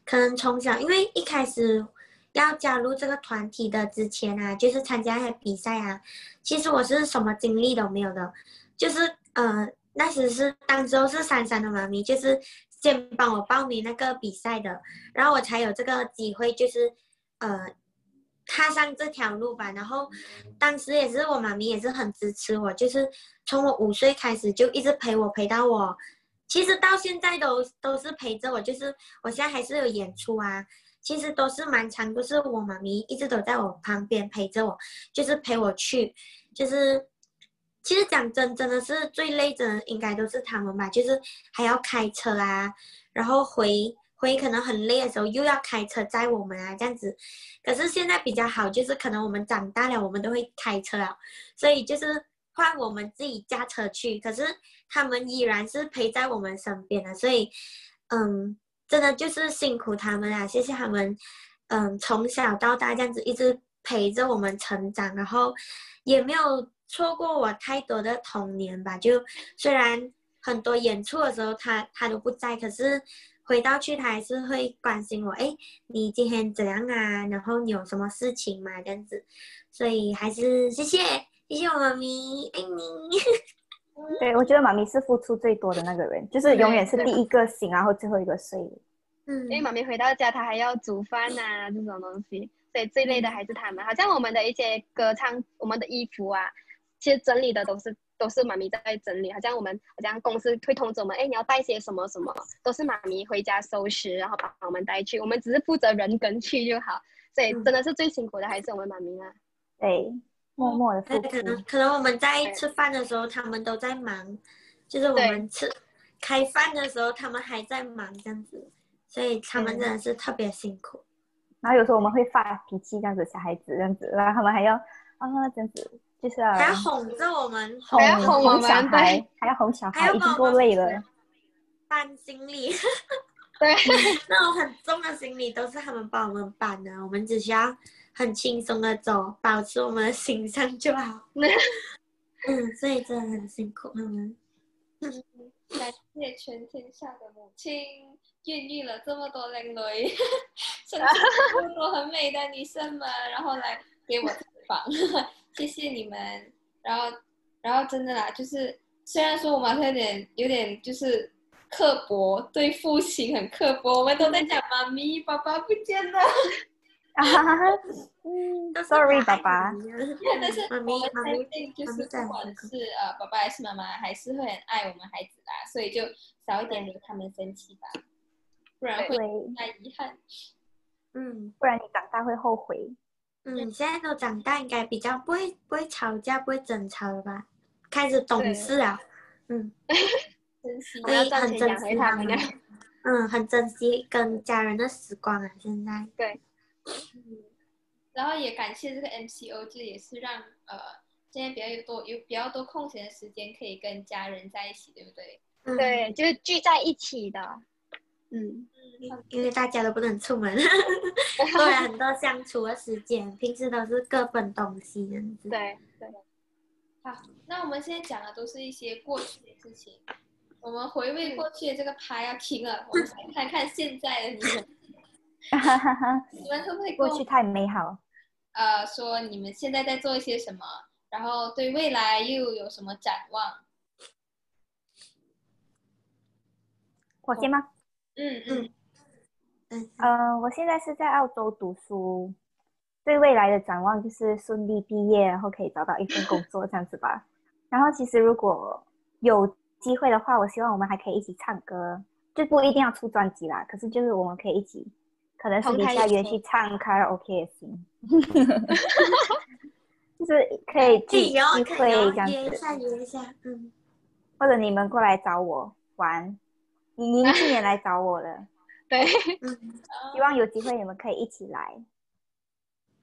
可能从小，因为一开始要加入这个团体的之前啊，就是参加那些比赛啊，其实我是什么经历都没有的，就是呃，那时是当时候是珊珊的妈咪，就是先帮我报名那个比赛的，然后我才有这个机会，就是呃。踏上这条路吧，然后当时也是我妈咪也是很支持我，就是从我五岁开始就一直陪我陪到我，其实到现在都都是陪着我，就是我现在还是有演出啊，其实都是蛮长，都是我妈咪一直都在我旁边陪着我，就是陪我去，就是其实讲真真的是最累的应该都是他们吧，就是还要开车啊，然后回回可能很累的时候又要开车载我们啊这样子，可是现在比较好，就是可能我们长大了，我们都会开车了，所以就是换我们自己驾车去，可是他们依然是陪在我们身边的，所以嗯，真的就是辛苦他们啊，谢谢他们，嗯，从小到大这样子一直陪着我们成长，然后也没有错过我太多的童年吧。就虽然很多演出的时候他他都不在，可是回到去他还是会关心我，哎，你今天怎样啊？然后你有什么事情吗？这样子，所以还是谢谢谢谢我妈咪，爱你。对，我觉得妈咪是付出最多的那个人，就是永远是第一个醒，然后最后一个睡。嗯因为妈咪回到家，她还要煮饭呐、这种东西，所以最累的还是他们。好像我们的一些歌唱，我们的衣服啊，其实整理的都是都是妈咪在整理。好像我们好像公司会通知我们，哎，你要带些什么什么，都是妈咪回家收拾，然后把我们带去，我们只是负责人跟去就好。所以嗯真的是最辛苦的还是我们妈咪啦。对，默默的可能出。可能我们在吃饭的时候，他们都在忙，就是我们吃开饭的时候，他们还在忙这样子，所以他们嗯真的是特别辛苦。然后有时候我们会发脾气，这样子小孩子这样子，然后他们还要啊这样子，就是要还要哄着我们，哄还要哄我们小孩对，还要哄小孩，还要已经够帮我们累了。搬行李，对，那种很重的行李都是他们帮我们搬的，我们只需要很轻松的走，保持我们的形象就好。嗯，所以真的很辛苦他们。感谢全天下的母亲，孕育了这么多靓女，生出 这么多很美的女生们，然后来给我采访，谢谢你们。然后，然后真的啦，就是虽然说我们有点有点就是刻薄，对父亲很刻薄，我们都在讲妈咪，爸爸不见了。啊哈哈哈，嗯，sorry 爸爸，但是妈咪我们妈咪相信，就是不管是呃爸爸还是妈妈，还是会很爱我们孩子啦，所以就少一点惹他们生气吧，不然会对，太遗憾。嗯不然你长大会后悔。嗯，现在都长大，应该比较不会不会吵架，不会争吵了吧？开始懂事了，嗯，珍惜所以很珍惜他们的。嗯，很珍惜跟家人的时光啊！现在，嗯，然后也感谢这个 MCO，这也是让呃现在比较有多有比较多空闲的时间可以跟家人在一起，对不对？嗯，对，就是聚在一起的。嗯，嗯，因为大家都不能出门，多了很多相处的时间，平时都是各奔东西这样子。对对。好，那我们现在讲的都是一些过去的事情，我们回味过去的这个趴要停了，我们来看看现在的你们，哈哈哈，你们会不会过去太美好。呃说你们现在在做一些什么，然后对未来又有什么展望？我先吗？嗯嗯嗯呃，我现在是在澳洲读书，对未来的展望就是顺利毕业，然后可以找到一份工作这样子吧。然后其实如果有机会的话，我希望我们还可以一起唱歌，就不一定要出专辑啦，可是就是我们可以一起可能是底下约去唱卡拉 OK 也行，就是可以可以聚会这，样子，约一下约一下，嗯，或者你们过来找我玩。你您去年来找我了，对，嗯，希望有机会你们可以一起来。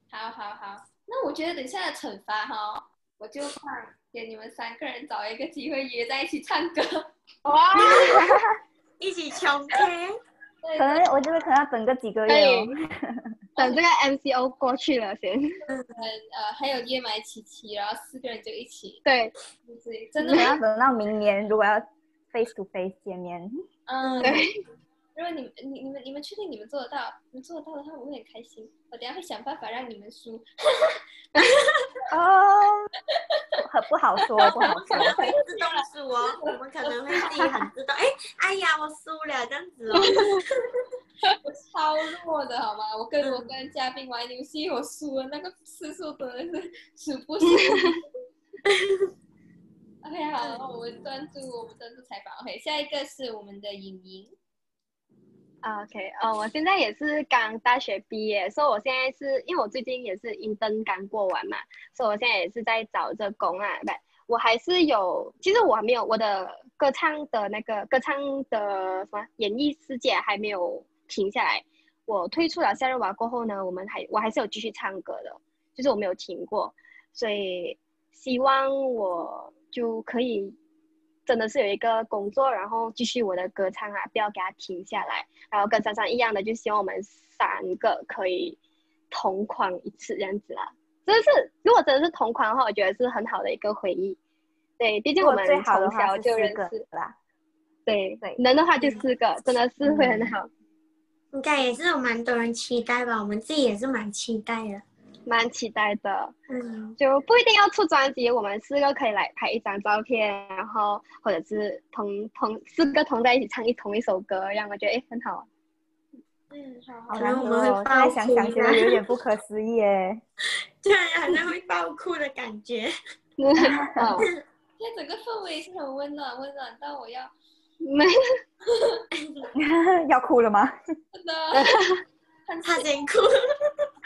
好好好，那我觉得等下的惩罚哈，我就放给你们三个人找一个机会约在一起唱歌。哇，一起穷 K，对可能我觉得可能要等个几个月哦。等这个 MCO 过去了先。呃，还有约买琪琪，然后四个人就一起，对，对，真的可能要等到明年，如果要 face to face 见面，嗯，对。如果你们、你、你们、你们确定你们做得到，你们做得到的话，我会很开心。我等下会想办法让你们输。哦，很不好说，不好可能。会自动输哦，我们可能会自己很自动，哎，哎呀，我输了这样子哦，我超弱的好吗？我跟我跟嘉宾玩游戏，我输了那个次数真的是数不清。OK，好，我们专注我们专注采访。OK，下一个是我们的莹莹。OK，呃，我现在也是刚大学毕业，所以我现在是因为我最近也是应征刚过完嘛，所以我现在也是在找这工啊，不，我还是有，其实我还没有我的歌唱的那个歌唱的什么演艺世界还没有停下来。我退出了夏日娃过后呢，我们还我还是有继续唱歌的，就是我没有停过，所以希望我就可以真的是有一个工作，然后继续我的歌唱啊，不要给它停下来。然后跟珊珊一样的，就希望我们三个可以同框一次这样子啦。真的是，如果真的是同框的话，我觉得是很好的一个回忆。对，毕竟我们从小就认识，啦。对对能的话就四个，真的是会很好，应该也是有蛮多人期待吧，我们自己也是蛮期待的，蛮期待的。嗯，就不一定要出专辑，我们四个可以来拍一张照片，然后或者是同同四个同在一起唱一同一首歌，让我觉得哎很好。嗯，好好可难过哦，能我们会现在爆哭想想觉得有点不可思议哎。对，好像会爆哭的感觉，嗯，现在整个氛围是很温暖，温暖到我要没 要哭了吗？真的看他先哭，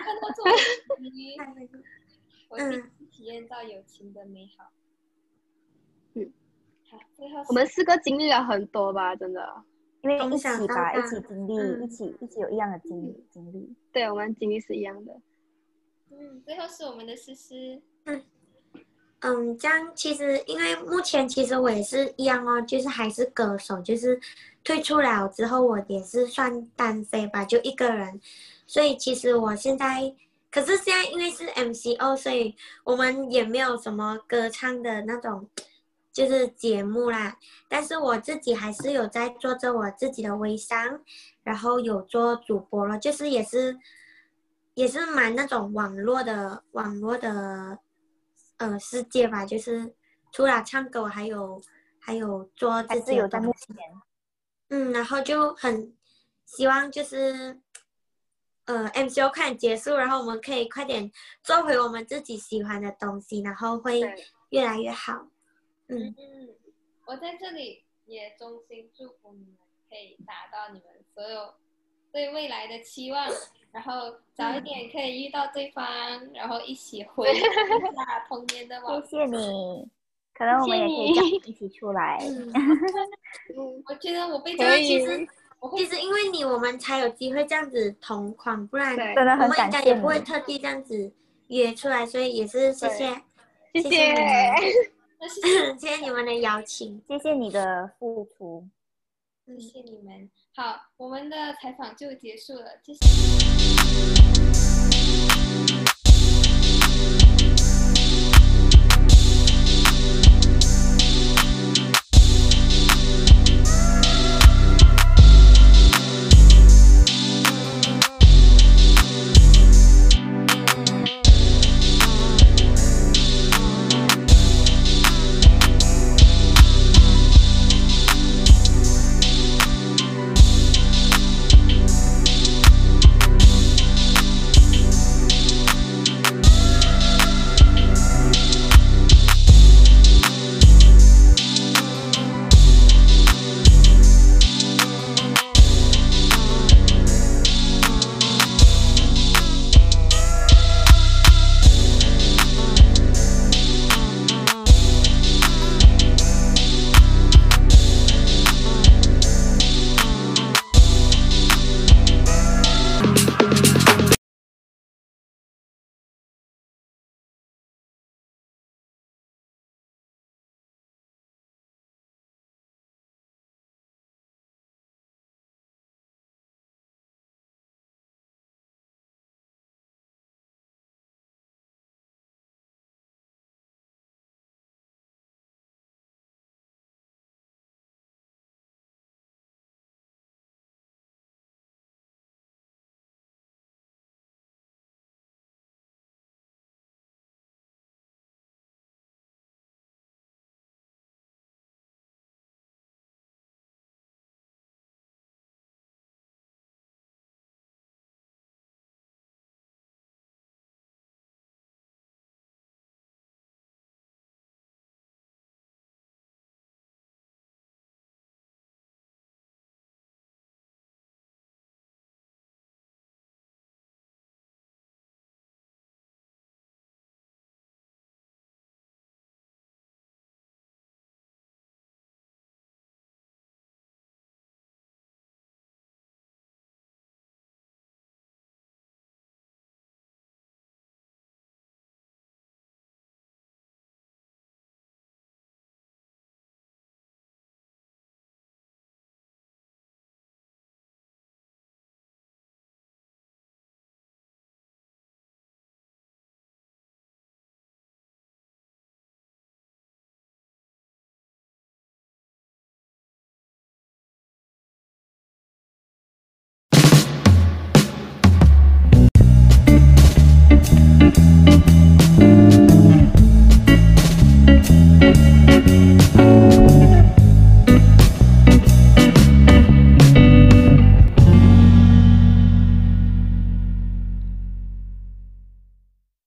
看到这种东西，我第一嗯次体验到友情的美好。嗯，好，最后是我们四个经历了很多吧，真的。因为从一起吧，一起经历，嗯一起一起有一样的经经历。对我们经历是一样的。嗯，最后是我们的思思。嗯，这样其实因为目前其实我也是一样哦，就是还是歌手，就是退出了之后，我也是算单飞吧，就一个人，所以其实我现在，可是现在因为是 MCO，所以我们也没有什么歌唱的那种，就是节目啦。但是我自己还是有在做着我自己的微商，然后有做主播了，就是也是也是蛮那种网络的网络的呃世界吧，就是除了唱歌，我还有还有做还自己是有在目的东西。前，嗯，然后就很希望就是，呃，MCO 快点结束，然后我们可以快点做回我们自己喜欢的东西，然后会越来越好。嗯，嗯，我在这里也衷心祝福你们可以达到你们所有对未来的期望，然后早一点可以遇到对方，然后一起回忆一下 童年的往谢谢你。可能我们也可以一起出来。嗯嗯，我觉得我被可以这个其实其实因为你，我们才有机会这样子同框，不然对真的很我们应感谢你该也不。会特地这样子约出来，所以也是谢谢谢谢 谢谢你们的邀请。谢谢你的付出。谢谢你们。好，我们的采访就结束了，谢谢。